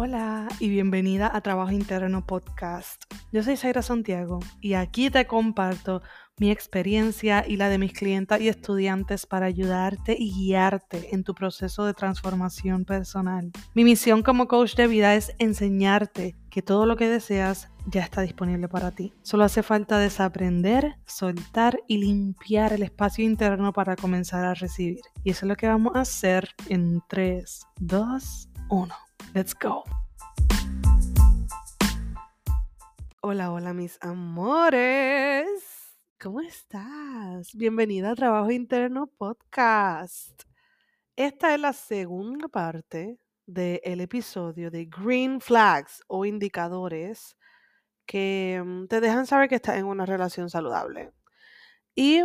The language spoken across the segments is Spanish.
Hola y bienvenida a Trabajo Interno Podcast. Yo soy Zaira Santiago y aquí te comparto mi experiencia y la de mis clientas y estudiantes para ayudarte y guiarte en tu proceso de transformación personal. Mi misión como coach de vida es enseñarte que todo lo que deseas ya está disponible para ti. Solo hace falta desaprender, soltar y limpiar el espacio interno para comenzar a recibir. Y eso es lo que vamos a hacer en 3, 2, 1. Let's go. Hola, hola mis amores. ¿Cómo estás? Bienvenida a Trabajo Interno Podcast. Esta es la segunda parte del episodio de Green Flags o indicadores que mm, te dejan saber que estás en una relación saludable. Y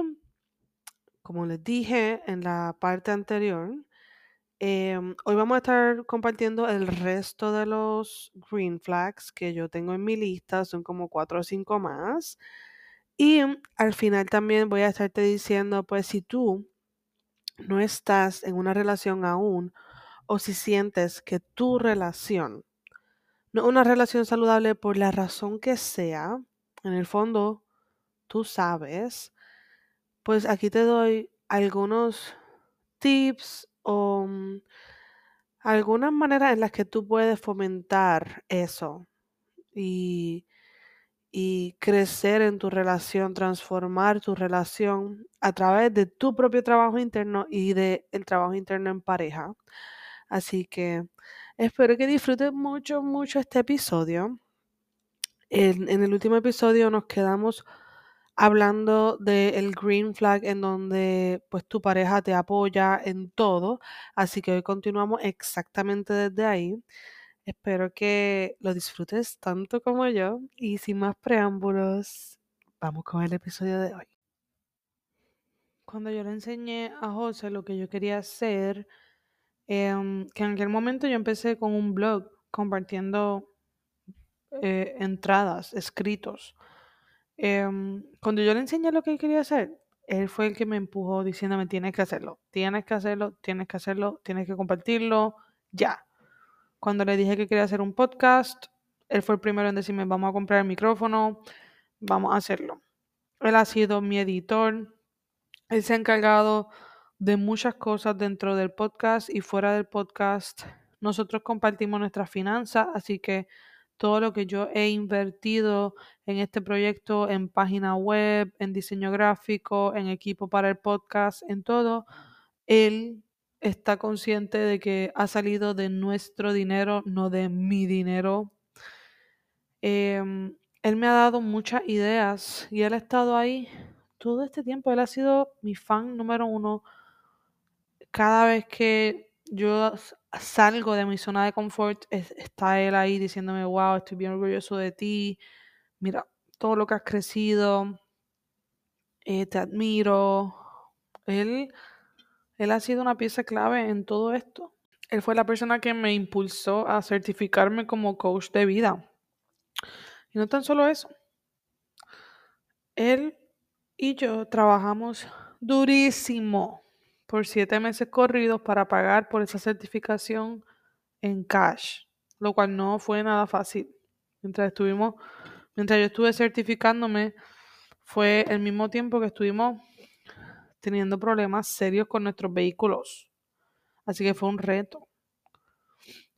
como les dije en la parte anterior, Em, hoy vamos a estar compartiendo el resto de los green flags que yo tengo en mi lista, son como cuatro o cinco más. Y al final también voy a estarte diciendo, pues si tú no estás en una relación aún o si sientes que tu relación no una relación saludable por la razón que sea, en el fondo tú sabes, pues aquí te doy algunos tips o mm, algunas maneras en las que tú puedes fomentar eso y, y crecer en tu relación, transformar tu relación a través de tu propio trabajo interno y del trabajo interno en pareja. Así que espero que disfruten mucho, mucho este episodio. En, en el último episodio nos quedamos hablando del green flag en donde pues tu pareja te apoya en todo. Así que hoy continuamos exactamente desde ahí. Espero que lo disfrutes tanto como yo y sin más preámbulos, vamos con el episodio de hoy. Cuando yo le enseñé a José lo que yo quería hacer, em, que en aquel momento yo empecé con un blog compartiendo eh, entradas, escritos Em, cuando yo le enseñé lo que quería hacer, él fue el que me empujó diciéndome, tienes que hacerlo, tienes que hacerlo, tienes que hacerlo, tienes que compartirlo, ya. Cuando le dije que quería hacer un podcast, él fue el primero en decirme, vamos a comprar el micrófono, vamos a hacerlo. Él ha sido mi editor, él se ha encargado de muchas cosas dentro del podcast y fuera del podcast. Nosotros compartimos nuestras finanzas, así que todo lo que yo he invertido en este proyecto, en página web, en diseño gráfico, en equipo para el podcast, en todo, él está consciente de que ha salido de nuestro dinero, no de mi dinero. Em, él me ha dado muchas ideas y él ha estado ahí todo este tiempo. Él ha sido mi fan número uno. Cada vez que yo salgo de mi zona de confort, está él ahí diciéndome, wow, estoy bien orgulloso de ti, mira todo lo que has crecido, eh, te admiro. Él, él ha sido una pieza clave en todo esto. Él fue la persona que me impulsó a certificarme como coach de vida. Y no tan solo eso. Él y yo trabajamos durísimo por siete meses corridos para pagar por esa certificación en cash, lo cual no fue nada fácil. Mientras estuvimos, mientras yo estuve certificándome, fue el mismo tiempo que estuvimos teniendo problemas serios con nuestros vehículos. Así que fue un reto.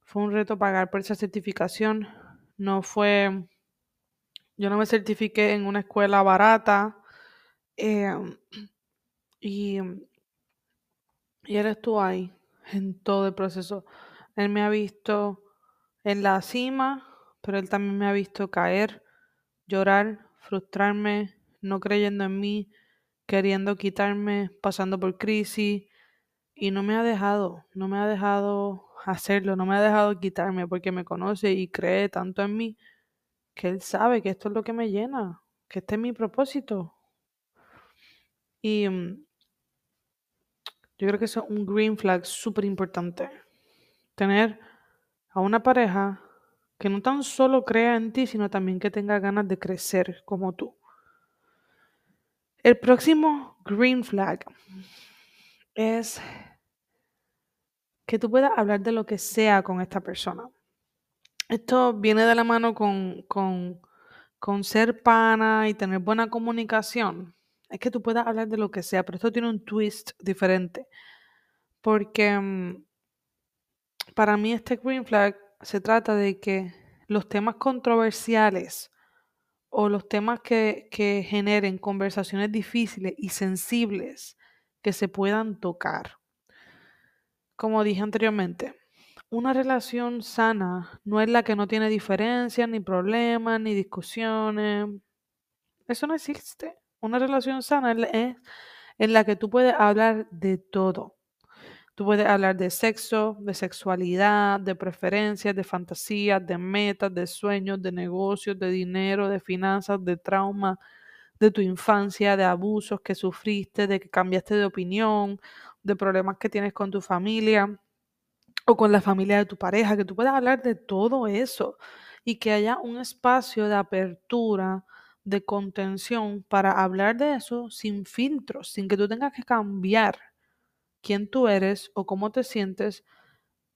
Fue un reto pagar por esa certificación. No fue, yo no me certifiqué en una escuela barata. Eh, y y él estuvo ahí en todo el proceso. Él me ha visto en la cima, pero él también me ha visto caer, llorar, frustrarme, no creyendo en mí, queriendo quitarme, pasando por crisis. Y no me ha dejado, no me ha dejado hacerlo, no me ha dejado quitarme porque me conoce y cree tanto en mí que él sabe que esto es lo que me llena, que este es mi propósito. Y mm, yo creo que eso es un green flag súper importante. Tener a una pareja que no tan solo crea en ti, sino también que tenga ganas de crecer como tú. El próximo green flag es que tú puedas hablar de lo que sea con esta persona. esto viene de la mano con, con, con ser pana y tener buena comunicación. Es que tú puedas hablar de lo que sea, pero esto tiene un twist diferente. Porque mm, para mí este green flag se trata de que los temas controversiales o los temas que, que generen conversaciones difíciles y sensibles que se puedan tocar. Como dije anteriormente, una relación sana no es la que no tiene diferencias, ni problemas, ni discusiones. Eso no existe. Una relación sana es en la que tú puedes hablar de todo. Tú puedes hablar de sexo, de sexualidad, de preferencias, de fantasías, de metas, de sueños, de negocios, de dinero, de finanzas, de trauma, de tu infancia, de abusos que sufriste, de que cambiaste de opinión, de problemas que tienes con tu familia o con la familia de tu pareja, que tú puedas hablar de todo eso y que haya un espacio de apertura, de contención para hablar de eso sin filtros, sin que tú tengas que cambiar quién tú eres o cómo te sientes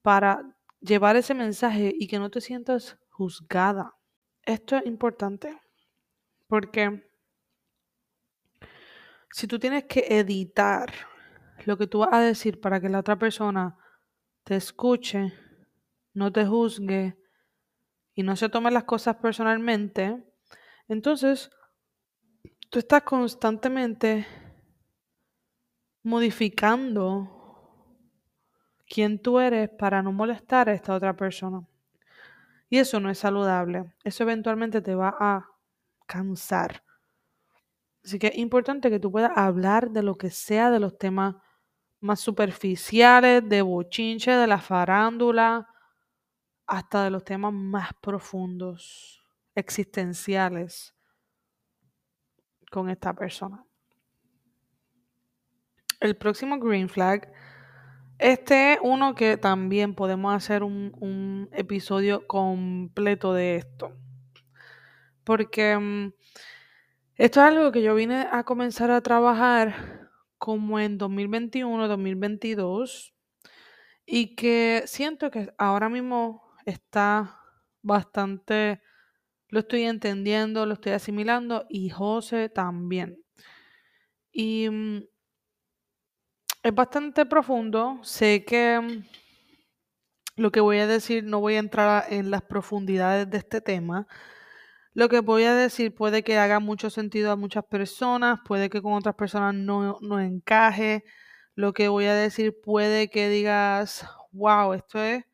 para llevar ese mensaje y que no te sientas juzgada. Esto es importante porque si tú tienes que editar lo que tú vas a decir para que la otra persona te escuche, no te juzgue y no se tome las cosas personalmente, entonces tú estás constantemente modificando quién tú eres para no molestar a esta otra persona. Y eso no es saludable. Eso eventualmente te va a cansar. Así que es importante que tú puedas hablar de lo que sea, de los temas más superficiales, de bochinche, de la farándula, hasta de los temas más profundos, existenciales con esta persona. El próximo green flag, este es uno que también podemos hacer un, episodio completo de esto. Porque mm, esto es algo que yo vine a comenzar a trabajar como en 2021, 2022 y que siento que ahora mismo está bastante, lo estoy entendiendo, lo estoy asimilando y José también. Y mm, es bastante profundo, sé que mm, lo que voy a decir no voy a entrar en las profundidades de este tema. Lo que voy a decir puede que haga mucho sentido a muchas personas, puede que con otras personas no, no encaje. Lo que voy a decir puede que digas, wow, esto es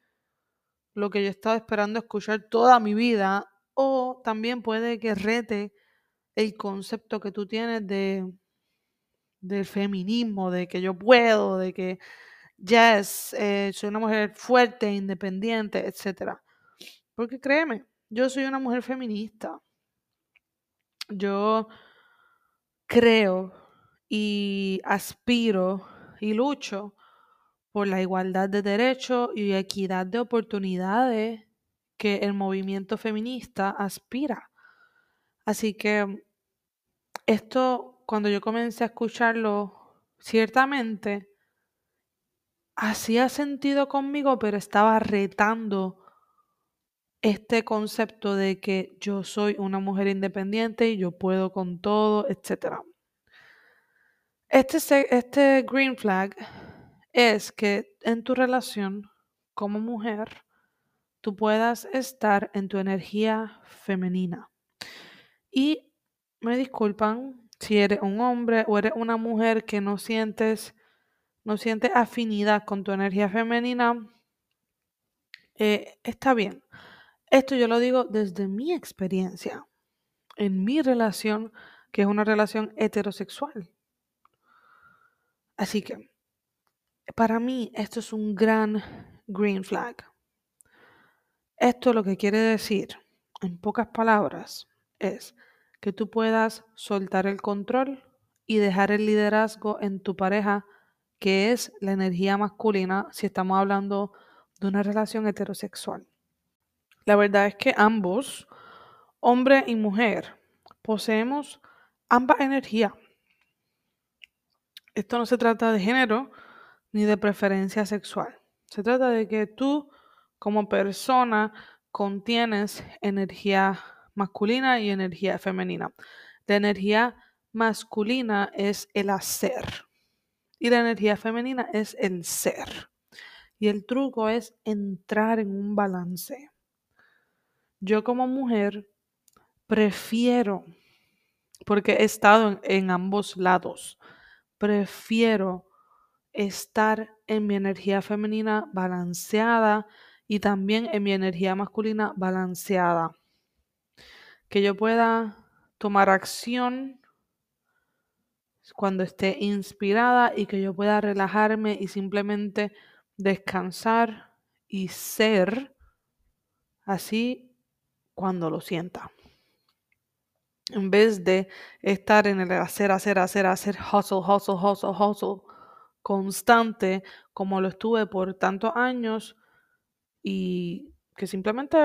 lo que yo he estado esperando escuchar toda mi vida. O también puede que rete el concepto que tú tienes de del feminismo, de que yo puedo, de que yes, eh, soy una mujer fuerte, independiente, etc. Porque créeme, yo soy una mujer feminista. Yo creo y aspiro y lucho por la igualdad de derechos y equidad de oportunidades que el movimiento feminista aspira. Así que esto, cuando yo comencé a escucharlo, ciertamente hacía sentido conmigo, pero estaba retando este concepto de que yo soy una mujer independiente y yo puedo con todo, etc. Este, este green flag es que en tu relación como mujer tú puedas estar en tu energía femenina. Y me disculpan si eres un hombre o eres una mujer que no sientes, no sientes afinidad con tu energía femenina, eh, está bien. Esto yo lo digo desde mi experiencia, en mi relación, que es una relación heterosexual. Así que, para mí, esto es un gran green flag. Esto lo que quiere decir, en pocas palabras, es que tú puedas soltar el control y dejar el liderazgo en tu pareja, que es la energía masculina, si estamos hablando de una relación heterosexual. La verdad es que ambos, hombre y mujer, poseemos ambas energías. Esto no se trata de género ni de preferencia sexual. Se trata de que tú, como persona, contienes energía masculina y energía femenina. La energía masculina es el hacer y la energía femenina es el ser. Y el truco es entrar en un balance. Yo como mujer prefiero, porque he estado en, ambos lados, prefiero estar en mi energía femenina balanceada y también en mi energía masculina balanceada. Que yo pueda tomar acción cuando esté inspirada y que yo pueda relajarme y simplemente descansar y ser así cuando lo sienta. En vez de estar en el hacer, hacer, hacer, hacer, hustle, hustle, hustle, hustle, constante, como lo estuve por tantos años y que simplemente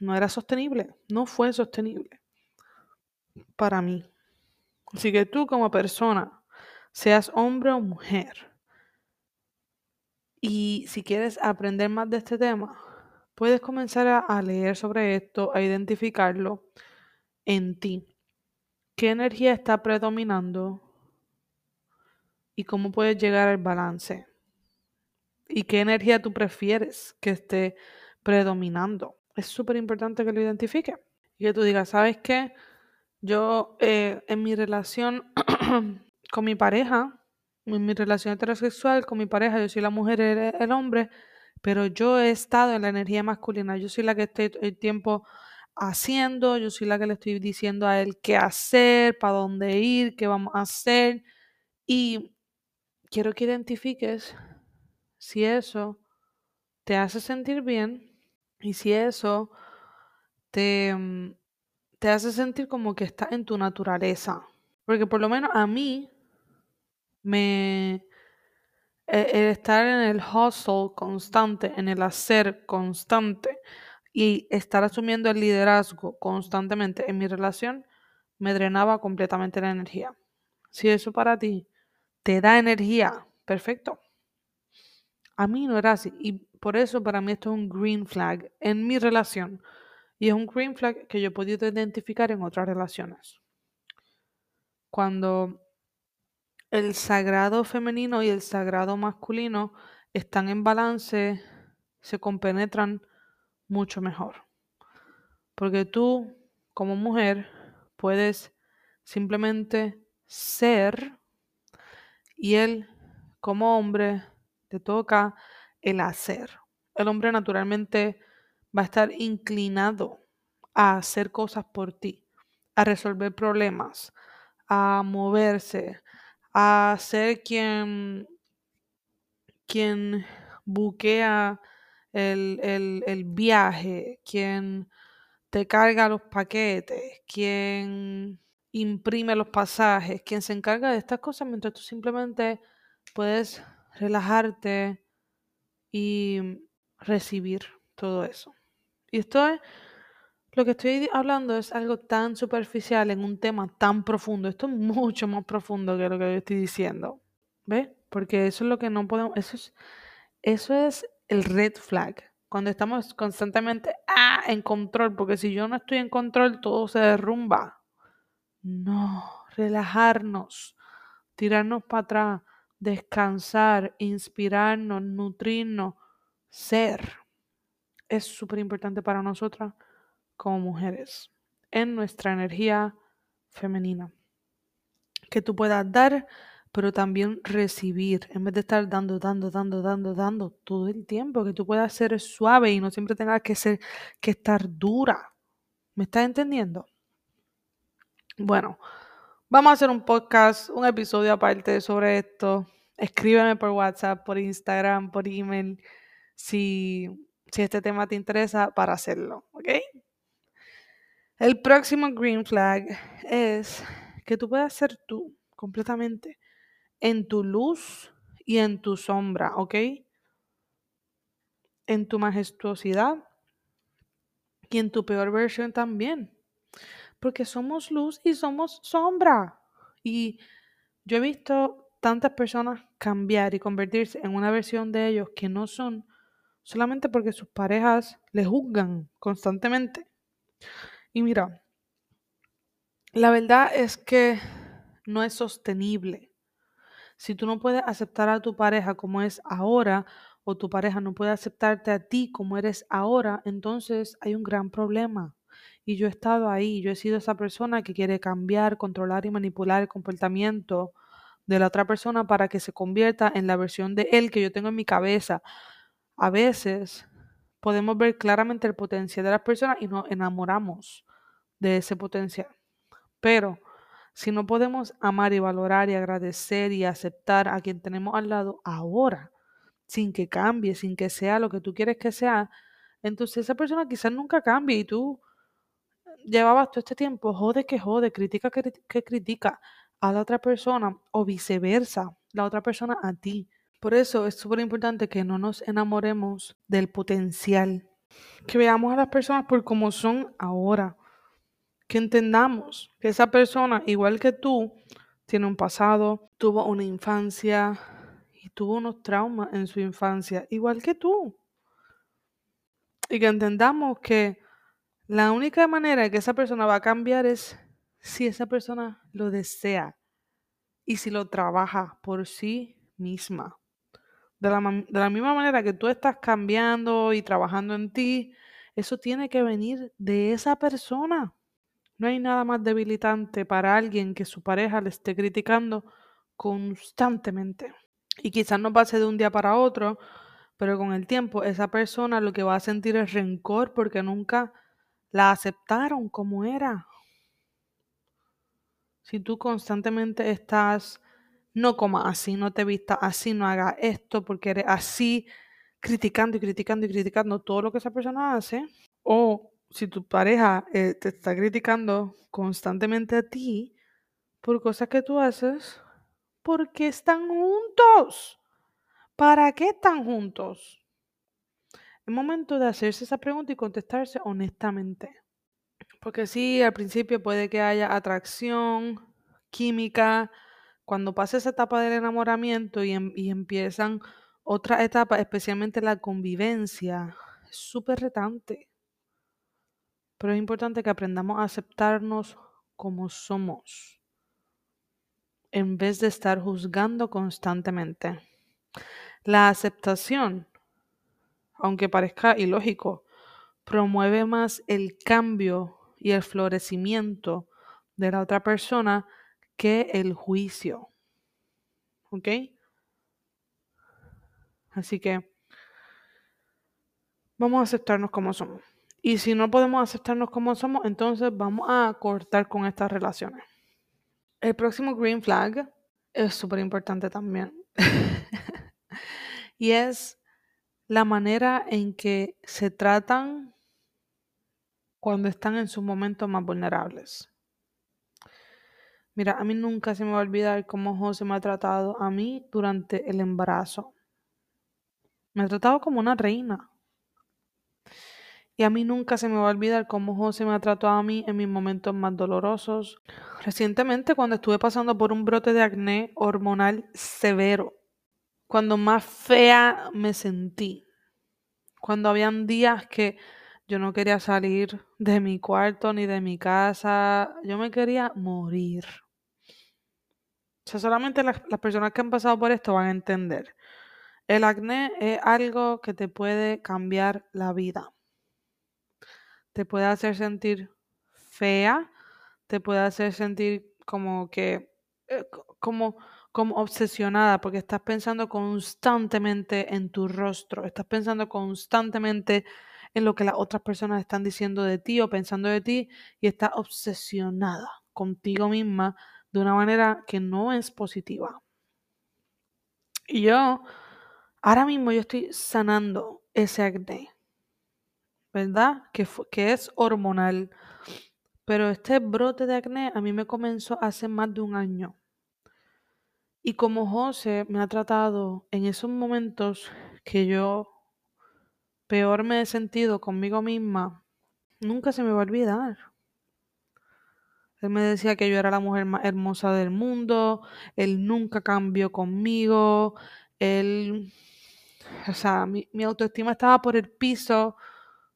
no era sostenible, no fue sostenible para mí. Así que tú como persona, seas hombre o mujer, y si quieres aprender más de este tema, puedes comenzar a, leer sobre esto, a identificarlo en ti. ¿Qué energía está predominando? ¿Y cómo puedes llegar al balance? ¿Y qué energía tú prefieres que esté predominando? Es súper importante que lo identifique. Y que tú digas, ¿sabes qué? Yo eh, en mi relación con mi pareja, en mi relación heterosexual con mi pareja, yo soy la mujer, el, el hombre, pero yo he estado en la energía masculina. Yo soy la que estoy el tiempo haciendo, yo soy la que le estoy diciendo a él qué hacer, para dónde ir, qué vamos a hacer. Y quiero que identifiques si eso te hace sentir bien y si eso te, mm, te hace sentir como que está en tu naturaleza. Porque por lo menos a mí me... E, el estar en el hustle constante, en el hacer constante y estar asumiendo el liderazgo constantemente en mi relación, me drenaba completamente la energía. Si eso para ti te da energía, perfecto. A mí no era así. Y por eso para mí esto es un green flag en mi relación. Y es un green flag que yo he podido identificar en otras relaciones. Cuando el sagrado femenino y el sagrado masculino están en balance, se compenetran mucho mejor. Porque tú, como mujer, puedes simplemente ser y él, como hombre, te toca el hacer. El hombre naturalmente va a estar inclinado a hacer cosas por ti, a resolver problemas, a moverse, a ser quien, quien buquea el, el viaje, quien te carga los paquetes, quien imprime los pasajes, quien se encarga de estas cosas mientras tú simplemente puedes relajarte y recibir todo eso. Y esto es, lo que estoy hablando es algo tan superficial en un tema tan profundo. Esto es mucho más profundo que lo que yo estoy diciendo. ¿Ves? Porque eso es lo que no podemos, eso es, eso es el red flag. Cuando estamos constantemente ah, en control, porque si yo no estoy en control, todo se derrumba. No, relajarnos, tirarnos para atrás, descansar, inspirarnos, nutrirnos, ser es súper importante para nosotras como mujeres en nuestra energía femenina. Que tú puedas dar, pero también recibir, en vez de estar dando, dando, dando, dando, dando todo el tiempo, que tú puedas ser suave y no siempre tengas que ser, que estar dura. ¿Me estás entendiendo? Bueno, vamos a hacer un podcast, un episodio aparte sobre esto. Escríbeme por WhatsApp, por Instagram, por email, si si este tema te interesa para hacerlo, ¿ok? El próximo green flag es que tú puedas ser tú completamente en tu luz y en tu sombra, ¿ok? En tu majestuosidad y en tu peor versión también. Porque somos luz y somos sombra. Y yo he visto tantas personas cambiar y convertirse en una versión de ellos que no son solamente porque sus parejas le juzgan constantemente. Y mira, la verdad es que no es sostenible. Si tú no puedes aceptar a tu pareja como es ahora, o tu pareja no puede aceptarte a ti como eres ahora, entonces hay un gran problema. Y yo he estado ahí, yo he sido esa persona que quiere cambiar, controlar y manipular el comportamiento de la otra persona para que se convierta en la versión de él que yo tengo en mi cabeza. A veces podemos ver claramente el potencial de las personas y nos enamoramos de ese potencial. Pero si no podemos amar y valorar y agradecer y aceptar a quien tenemos al lado ahora, sin que cambie, sin que sea lo que tú quieres que sea, entonces esa persona quizás nunca cambie y tú llevabas todo este tiempo, jode que jode, critica que, que critica a la otra persona o viceversa, la otra persona a ti. Por eso es súper importante que no nos enamoremos del potencial, que veamos a las personas por como son ahora, que entendamos que esa persona, igual que tú, tiene un pasado, tuvo una infancia y tuvo unos traumas en su infancia, igual que tú. Y que entendamos que la única manera que esa persona va a cambiar es si esa persona lo desea y si lo trabaja por sí misma. De la, misma manera que tú estás cambiando y trabajando en ti, eso tiene que venir de esa persona. No hay nada más debilitante para alguien que su pareja le esté criticando constantemente. Y quizás no pase de un día para otro, pero con el tiempo esa persona lo que va a sentir es rencor porque nunca la aceptaron como era. Si tú constantemente estás, no comas así, no te vistas así, no hagas esto porque eres así, criticando y criticando y criticando todo lo que esa persona hace, o si tu pareja eh, te está criticando constantemente a ti por cosas que tú haces, ¿por qué están juntos? ¿Para qué están juntos? Es momento de hacerse esa pregunta y contestarse honestamente. Porque sí, al principio puede que haya atracción, química. Cuando pasa esa etapa del enamoramiento y, y empiezan otras etapas, especialmente la convivencia, es súper retante. Pero es importante que aprendamos a aceptarnos como somos, en vez de estar juzgando constantemente. La aceptación, aunque parezca ilógico, promueve más el cambio y el florecimiento de la otra persona que el juicio. ¿Ok? Así que vamos a aceptarnos como somos. Y si no podemos aceptarnos como somos, entonces vamos a cortar con estas relaciones. El próximo green flag es súper importante también. y es la manera en que se tratan cuando están en sus momentos más vulnerables. Mira, a mí nunca se me va a olvidar cómo José me ha tratado a mí durante el embarazo. Me ha tratado como una reina. Y a mí nunca se me va a olvidar cómo José me ha tratado a mí en mis momentos más dolorosos. Recientemente, cuando estuve pasando por un brote de acné hormonal severo, cuando más fea me sentí, cuando habían días que yo no quería salir de mi cuarto ni de mi casa, yo me quería morir. O sea, solamente las, las personas que han pasado por esto van a entender. El acné es algo que te puede cambiar la vida te puede hacer sentir fea, te puede hacer sentir como que, eh, como, como obsesionada, porque estás pensando constantemente en tu rostro, estás pensando constantemente en lo que las otras personas están diciendo de ti o pensando de ti y estás obsesionada contigo misma de una manera que no es positiva. Y yo, ahora mismo yo estoy sanando ese acné. ¿verdad? Que, que es hormonal. Pero este brote de acné a mí me comenzó hace más de un año. Y como José me ha tratado en esos momentos que yo peor me he sentido conmigo misma, nunca se me va a olvidar. Él me decía que yo era la mujer más hermosa del mundo, él nunca cambió conmigo, él O sea, mi, mi autoestima estaba por el piso,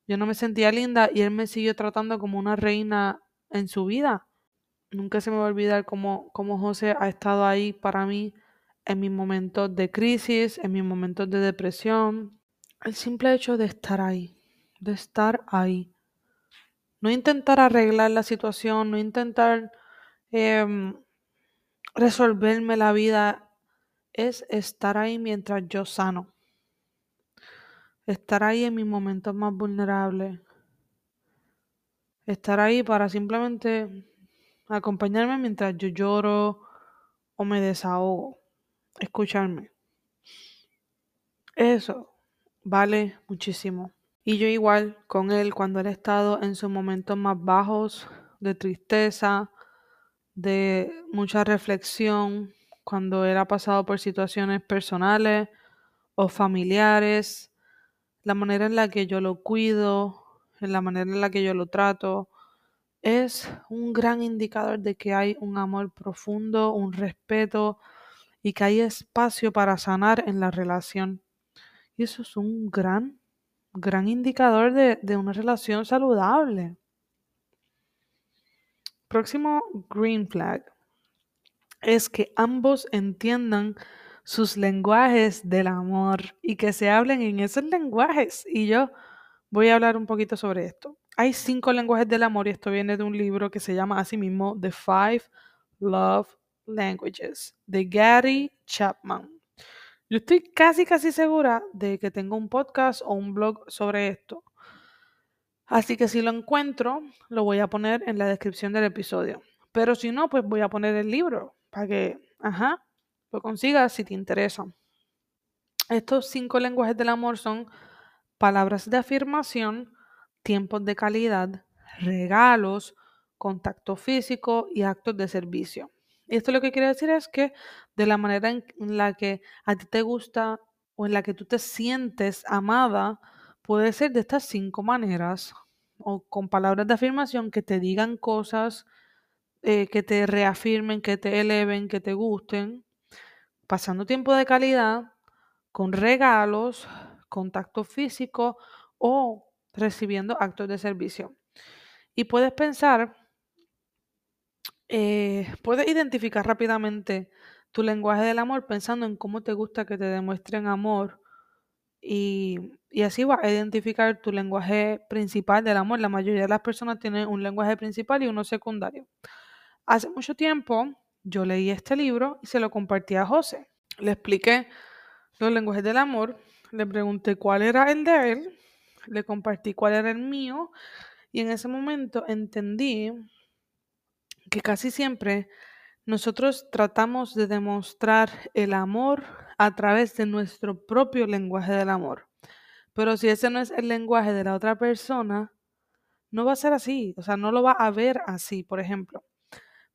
yo no me sentía linda y él me siguió tratando como una reina en su vida. Nunca se me va a olvidar cómo, cómo José ha estado ahí para mí en mis momentos de crisis, en mis momentos de depresión. El simple hecho de estar ahí, de estar ahí. No intentar arreglar la situación, no intentar em, resolverme la vida, es estar ahí mientras yo sano. Estar ahí en mis momentos más vulnerables. Estar ahí para simplemente acompañarme mientras yo lloro o me desahogo. Escucharme. Eso vale muchísimo. Y yo igual con él cuando él ha estado en sus momentos más bajos de tristeza, de mucha reflexión, cuando él ha pasado por situaciones personales o familiares, la manera en la que yo lo cuido, en la manera en la que yo lo trato, es un gran indicador de que hay un amor profundo, un respeto y que hay espacio para sanar en la relación. Y eso es un gran, gran indicador de, de una relación saludable. Próximo green flag es que ambos entiendan sus lenguajes del amor y que se hablen en esos lenguajes. Y yo voy a hablar un poquito sobre esto. Hay cinco lenguajes del amor y esto viene de un libro que se llama así mismo The Five Love Languages de Gary Chapman. Yo estoy casi, casi segura de que tengo un podcast o un blog sobre esto. Así que si lo encuentro, lo voy a poner en la descripción del episodio. Pero si no, pues voy a poner el libro para que, ajá, lo consigas si te interesa. Estos cinco lenguajes del amor son palabras de afirmación, tiempos de calidad, regalos, contacto físico y actos de servicio. Y esto lo que quiere decir es que de la manera en la que a ti te gusta o en la que tú te sientes amada, puede ser de estas cinco maneras o con palabras de afirmación que te digan cosas eh, que te reafirmen, que te eleven, que te gusten, pasando tiempo de calidad, con regalos, contacto físico o recibiendo actos de servicio. Y puedes pensar, eh, puedes identificar rápidamente tu lenguaje del amor pensando en cómo te gusta que te demuestren amor y, y así vas a identificar tu lenguaje principal del amor. La mayoría de las personas tienen un lenguaje principal y uno secundario. Hace mucho tiempo yo leí este libro y se lo compartí a José. Le expliqué los lenguajes del amor, le pregunté cuál era el de él, le compartí cuál era el mío y en ese momento entendí que casi siempre nosotros tratamos de demostrar el amor a través de nuestro propio lenguaje del amor. Pero si ese no es el lenguaje de la otra persona, no va a ser así, o sea, no lo va a ver así. Por ejemplo,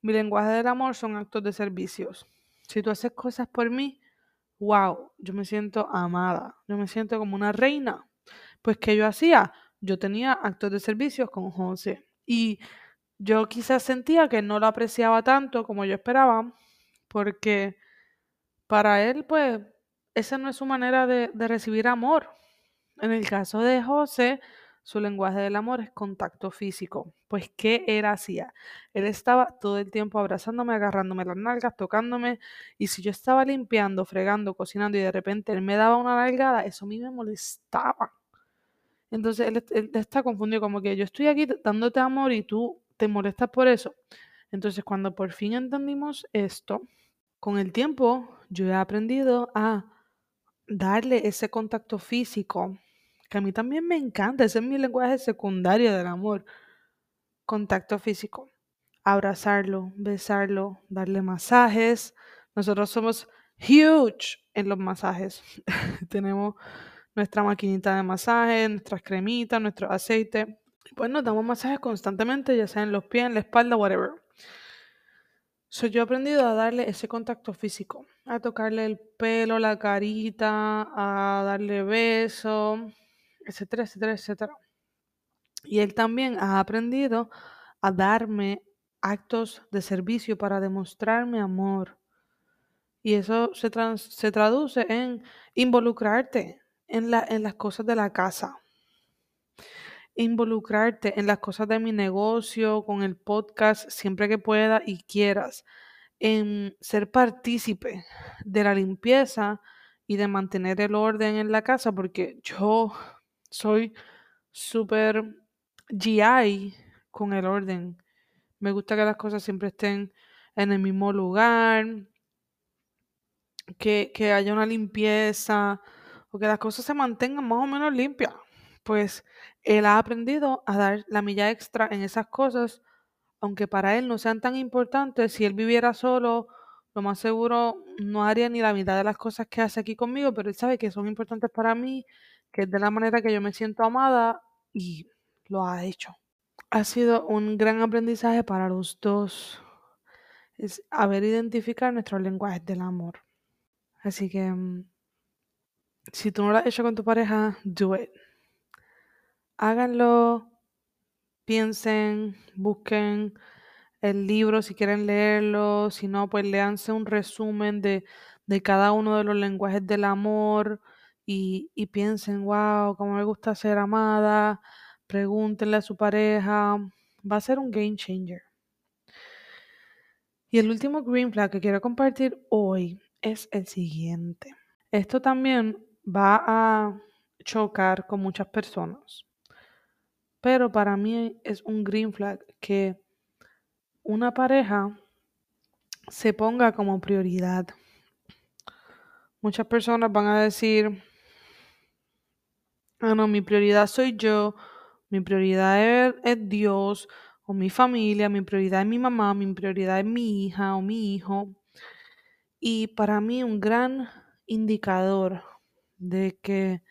mi lenguaje del amor son actos de servicios. Si tú haces cosas por mí, wow, yo me siento amada, yo me siento como una reina. Pues, ¿qué yo hacía? Yo tenía actos de servicios con José y yo quizás sentía que no lo apreciaba tanto como yo esperaba, porque para él, pues, esa no es su manera de, de recibir amor. En el caso de José, su lenguaje del amor es contacto físico. Pues, ¿qué él hacía? Él estaba todo el tiempo abrazándome, agarrándome las nalgas, tocándome. Y si yo estaba limpiando, fregando, cocinando y de repente él me daba una nalgada, eso a mí me molestaba. Entonces él, está confundido como que yo estoy aquí dándote amor y tú te molestas por eso. Entonces cuando por fin entendimos esto, con el tiempo yo he aprendido a darle ese contacto físico, que a mí también me encanta, ese es mi lenguaje secundario del amor. Contacto físico, abrazarlo, besarlo, darle masajes. Nosotros somos huge en los masajes. Tenemos nuestra maquinita de masaje, nuestras cremitas, nuestro aceite. Pues nos damos masajes constantemente, ya sea en los pies, en la espalda, whatever. So, yo he aprendido a darle ese contacto físico, a tocarle el pelo, la carita, a darle besos, etcétera, etcétera, etcétera. Y él también ha aprendido a darme actos de servicio para demostrarme amor. Y eso se, trans- se traduce en involucrarte, en, en las cosas de la casa. Involucrarte en las cosas de mi negocio, con el podcast, siempre que pueda y quieras. En ser partícipe de la limpieza y de mantener el orden en la casa, porque yo soy súper GI con el orden. Me gusta que las cosas siempre estén en el mismo lugar, que, que haya una limpieza o que las cosas se mantengan más o menos limpias. Pues él ha aprendido a dar la milla extra en esas cosas, aunque para él no sean tan importantes. Si él viviera solo, lo más seguro no haría ni la mitad de las cosas que hace aquí conmigo, pero él sabe que son importantes para mí, que es de la manera que yo me siento amada y lo ha hecho. Ha sido un gran aprendizaje para los dos. Es haber identificado nuestros lenguajes del amor. Así que mm, si tú no lo has hecho con tu pareja, do it. Háganlo, piensen, busquen el libro si quieren leerlo, si no, pues léanse un resumen de, de cada uno de los lenguajes del amor y, y piensen, wow, cómo me gusta ser amada, pregúntenle a su pareja, va a ser un game changer. Y el último green flag que quiero compartir hoy es el siguiente. Esto también va a chocar con muchas personas. Pero para mí es un green flag que una pareja se ponga como prioridad. Muchas personas van a decir, ah, no, mi prioridad soy yo, mi prioridad es, es Dios o mi familia, mi prioridad es mi mamá, mi prioridad es mi hija o mi hijo. Y para mí un gran indicador de que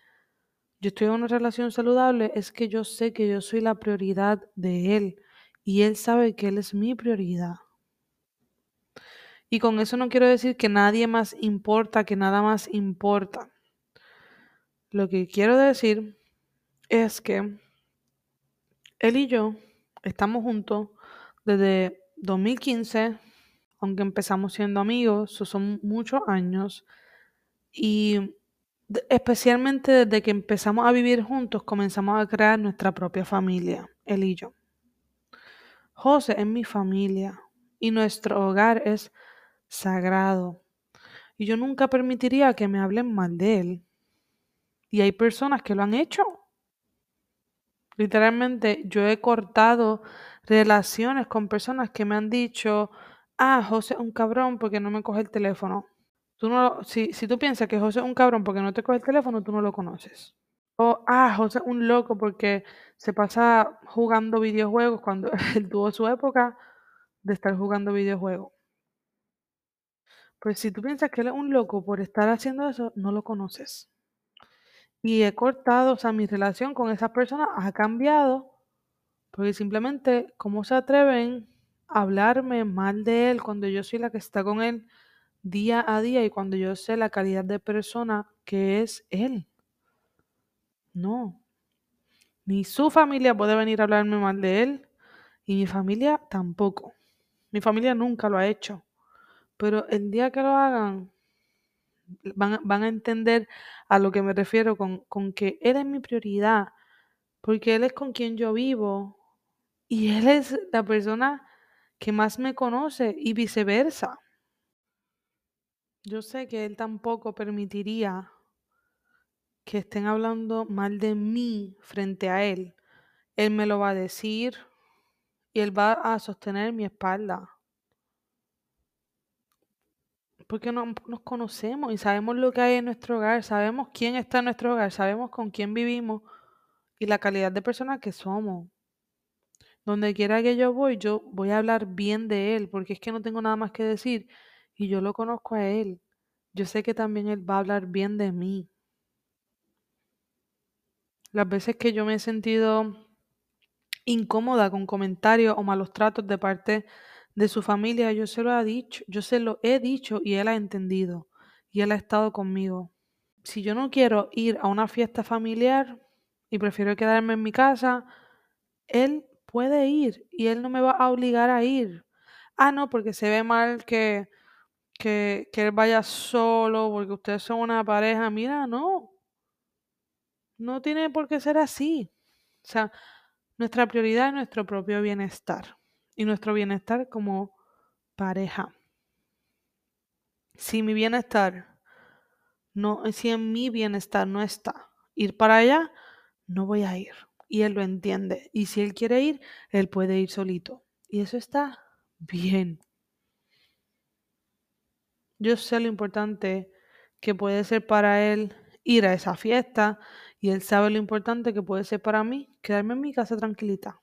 yo estoy en una relación saludable es que yo sé que yo soy la prioridad de él y él sabe que él es mi prioridad. Y con eso no quiero decir que nadie más importa, que nada más importa. Lo que quiero decir es que él y yo estamos juntos desde 2015, aunque empezamos siendo amigos, son muchos años. Y especialmente desde que empezamos a vivir juntos, comenzamos a crear nuestra propia familia, él y yo. José es mi familia y nuestro hogar es sagrado. Y yo nunca permitiría que me hablen mal de él. Y hay personas que lo han hecho. Literalmente yo he cortado relaciones con personas que me han dicho, ah, José es un cabrón porque no me coge el teléfono. Si, tú piensas que José es un cabrón porque no te coge el teléfono, tú no lo conoces. O, ah, José es un loco porque se pasa jugando videojuegos cuando él tuvo su época de estar jugando videojuegos. Pues si tú piensas que él es un loco por estar haciendo eso, no lo conoces. Y he cortado, o sea, mi relación con esa persona ha cambiado porque simplemente, ¿cómo se atreven a hablarme mal de él cuando yo soy la que está con él día a día y cuando yo sé la calidad de persona que es él? No. Ni su familia puede venir a hablarme mal de él y mi familia tampoco. Mi familia nunca lo ha hecho. Pero el día que lo hagan, van, van a entender a lo que me refiero con, con que Él es mi prioridad, porque Él es con quien yo vivo y Él es la persona que más me conoce y viceversa. Yo sé que Él tampoco permitiría que estén hablando mal de mí frente a Él. Él me lo va a decir y Él va a sostener mi espalda. Porque no, nos conocemos y sabemos lo que hay en nuestro hogar, sabemos quién está en nuestro hogar, sabemos con quién vivimos y la calidad de persona que somos. Donde quiera que yo voy, yo voy a hablar bien de él, porque es que no tengo nada más que decir y yo lo conozco a él. Yo sé que también él va a hablar bien de mí. Las veces que yo me he sentido incómoda con comentarios o malos tratos de parte de su familia, yo se lo he dicho, yo se lo he dicho y él ha entendido y él ha estado conmigo. Si yo no quiero ir a una fiesta familiar y prefiero quedarme en mi casa, él puede ir y él no me va a obligar a ir. Ah, no, porque se ve mal que, que, que él vaya solo, porque ustedes son una pareja. Mira, no. No tiene por qué ser así. O sea, nuestra prioridad es nuestro propio bienestar y nuestro bienestar como pareja. Si mi bienestar no, si en mi bienestar no está ir para allá, no voy a ir. Y él lo entiende. Y si él quiere ir, él puede ir solito. Y eso está bien. Yo sé lo importante que puede ser para él ir a esa fiesta y él sabe lo importante que puede ser para mí quedarme en mi casa tranquilita.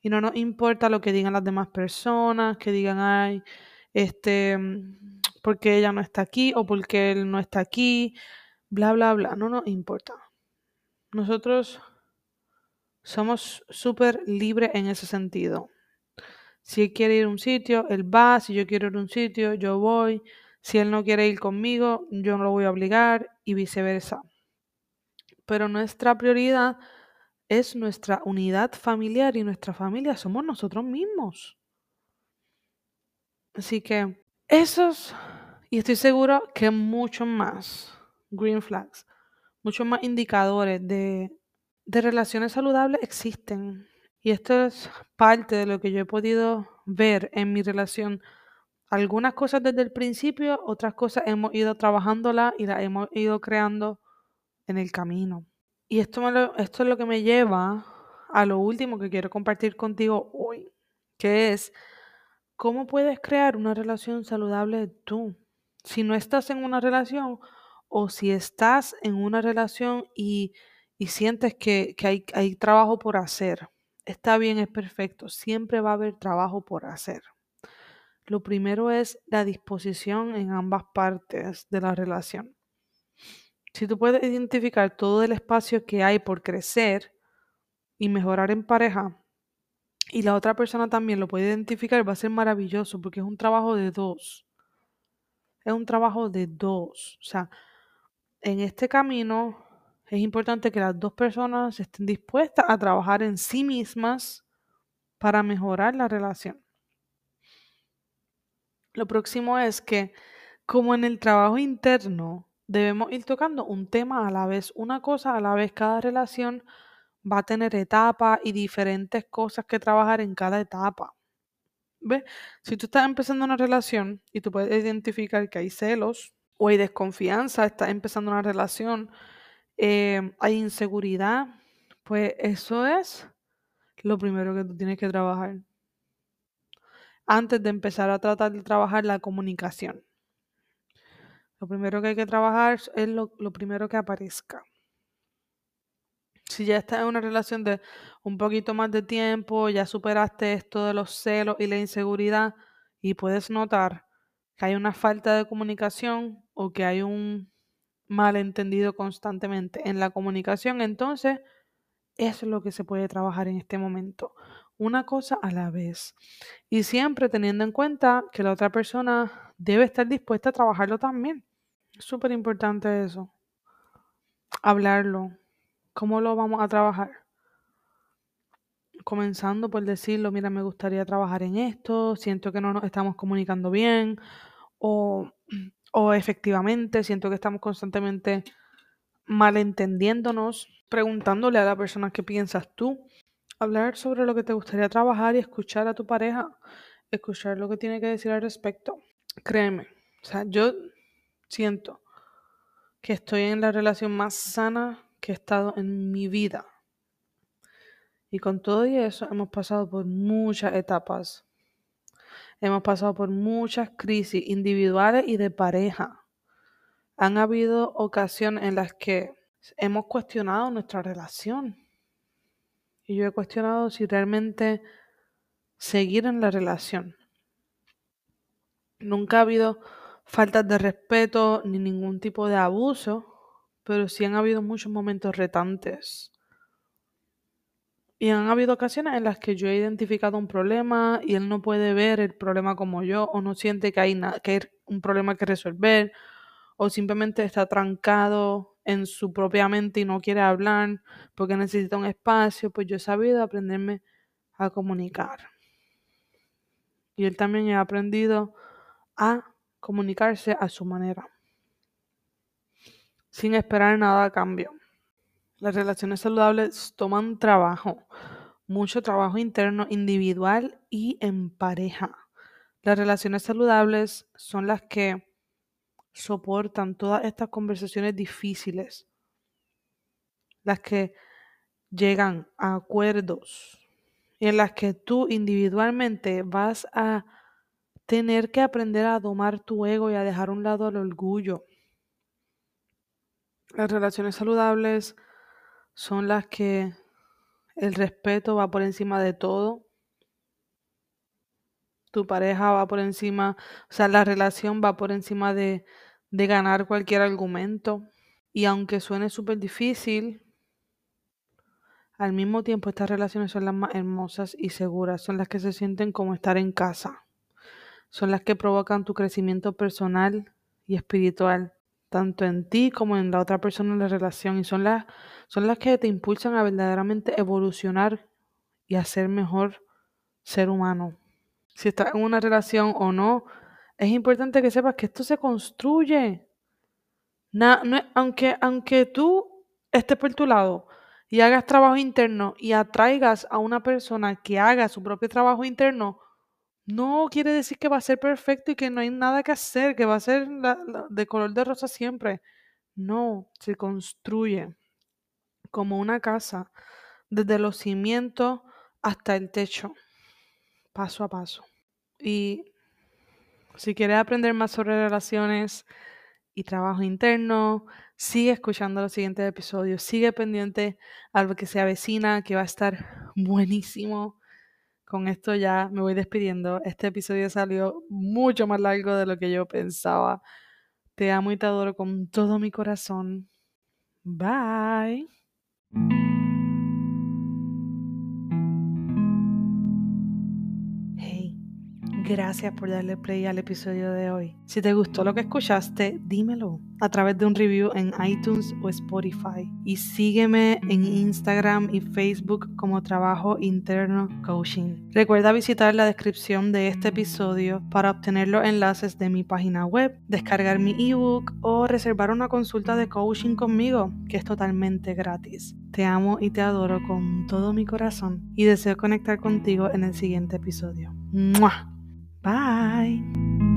Y no nos importa lo que digan las demás personas, que digan, ay, este, porque ella no está aquí o porque él no está aquí, bla, bla, bla. No nos importa. Nosotros somos súper libres en ese sentido. Si él quiere ir a un sitio, él va. Si yo quiero ir a un sitio, yo voy. Si él no quiere ir conmigo, yo no lo voy a obligar y viceversa. Pero nuestra prioridad es nuestra unidad familiar y nuestra familia somos nosotros mismos. Así que esos, y estoy seguro que muchos más green flags, muchos más indicadores de, de relaciones saludables existen. Y esto es parte de lo que yo he podido ver en mi relación. Algunas cosas desde el principio, otras cosas hemos ido trabajándolas y las hemos ido creando en el camino. Y esto, me lo, esto es lo que me lleva a lo último que quiero compartir contigo hoy, que es cómo puedes crear una relación saludable tú. Si no estás en una relación o si estás en una relación y, y sientes que, que hay, hay trabajo por hacer, está bien, es perfecto, siempre va a haber trabajo por hacer. Lo primero es la disposición en ambas partes de la relación. Si tú puedes identificar todo el espacio que hay por crecer y mejorar en pareja, y la otra persona también lo puede identificar, va a ser maravilloso porque es un trabajo de dos. Es un trabajo de dos. O sea, en este camino es importante que las dos personas estén dispuestas a trabajar en sí mismas para mejorar la relación. Lo próximo es que, como en el trabajo interno, debemos ir tocando un tema a la vez, una cosa a la vez. Cada relación va a tener etapas y diferentes cosas que trabajar en cada etapa. ¿Ves? Si tú estás empezando una relación y tú puedes identificar que hay celos o hay desconfianza, estás empezando una relación, eh, hay inseguridad, pues eso es lo primero que tú tienes que trabajar. Antes de empezar a tratar de trabajar la comunicación. Lo primero que hay que trabajar es lo, lo primero que aparezca. Si ya estás en una relación de un poquito más de tiempo, ya superaste esto de los celos y la inseguridad y puedes notar que hay una falta de comunicación o que hay un malentendido constantemente en la comunicación, entonces es lo que se puede trabajar en este momento. Una cosa a la vez. Y siempre teniendo en cuenta que la otra persona debe estar dispuesta a trabajarlo también. Es súper importante eso. Hablarlo. ¿Cómo lo vamos a trabajar? Comenzando por decirlo, mira, me gustaría trabajar en esto, siento que no nos estamos comunicando bien, o, o efectivamente siento que estamos constantemente malentendiéndonos, preguntándole a la persona qué piensas tú, hablar sobre lo que te gustaría trabajar y escuchar a tu pareja, escuchar lo que tiene que decir al respecto. Créeme, o sea, yo siento que estoy en la relación más sana que he estado en mi vida. Y con todo y eso hemos pasado por muchas etapas. Hemos pasado por muchas crisis individuales y de pareja. Han habido ocasiones en las que hemos cuestionado nuestra relación. Y yo he cuestionado si realmente seguir en la relación. Nunca ha habido faltas de respeto ni ningún tipo de abuso, pero sí han habido muchos momentos retantes. Y han habido ocasiones en las que yo he identificado un problema y él no puede ver el problema como yo o no siente que hay, que hay un problema que resolver o simplemente está trancado en su propia mente y no quiere hablar porque necesita un espacio, pues yo he sabido aprenderme a comunicar. Y él también ha aprendido a comunicarse a su manera. sin esperar nada a cambio. Las relaciones saludables toman trabajo, mucho trabajo interno, individual y en pareja. Las relaciones saludables son las que soportan todas estas conversaciones difíciles, las que llegan a acuerdos y en las que tú individualmente vas a tener que aprender a domar tu ego y a dejar a un lado el orgullo. Las relaciones saludables son las que el respeto va por encima de todo. Tu pareja va por encima, o sea, la relación va por encima de, de ganar cualquier argumento. Y aunque suene súper difícil, al mismo tiempo estas relaciones son las más hermosas y seguras, son las que se sienten como estar en casa, son las que provocan tu crecimiento personal y espiritual, tanto en ti como en la otra persona en la relación, y son las, son las que te impulsan a verdaderamente evolucionar y a ser mejor ser humano. Si estás en una relación o no, es importante que sepas que esto se construye. Na- no aunque, aunque tú estés por tu lado y hagas trabajo interno y atraigas a una persona que haga su propio trabajo interno, no quiere decir que va a ser perfecto y que no hay nada que hacer, que va a ser de color de rosa siempre. No, se construye como una casa, desde los cimientos hasta el techo, paso a paso. Y si quieres aprender más sobre relaciones y trabajo interno, sigue escuchando los siguientes episodios, sigue pendiente a lo que se avecina, que va a estar buenísimo. Con esto ya me voy despidiendo. Este episodio salió mucho más largo de lo que yo pensaba. Te amo y te adoro con todo mi corazón. Bye. Gracias por darle play al episodio de hoy. Si te gustó lo que escuchaste, dímelo a través de un review en iTunes o Spotify. Y sígueme en Instagram y Facebook como Trabajo Interno Coaching. Recuerda visitar la descripción de este episodio para obtener los enlaces de mi página web, descargar mi ebook o reservar una consulta de coaching conmigo, que es totalmente gratis. Te amo y te adoro con todo mi corazón y deseo conectar contigo en el siguiente episodio. ¡Mua! Bye.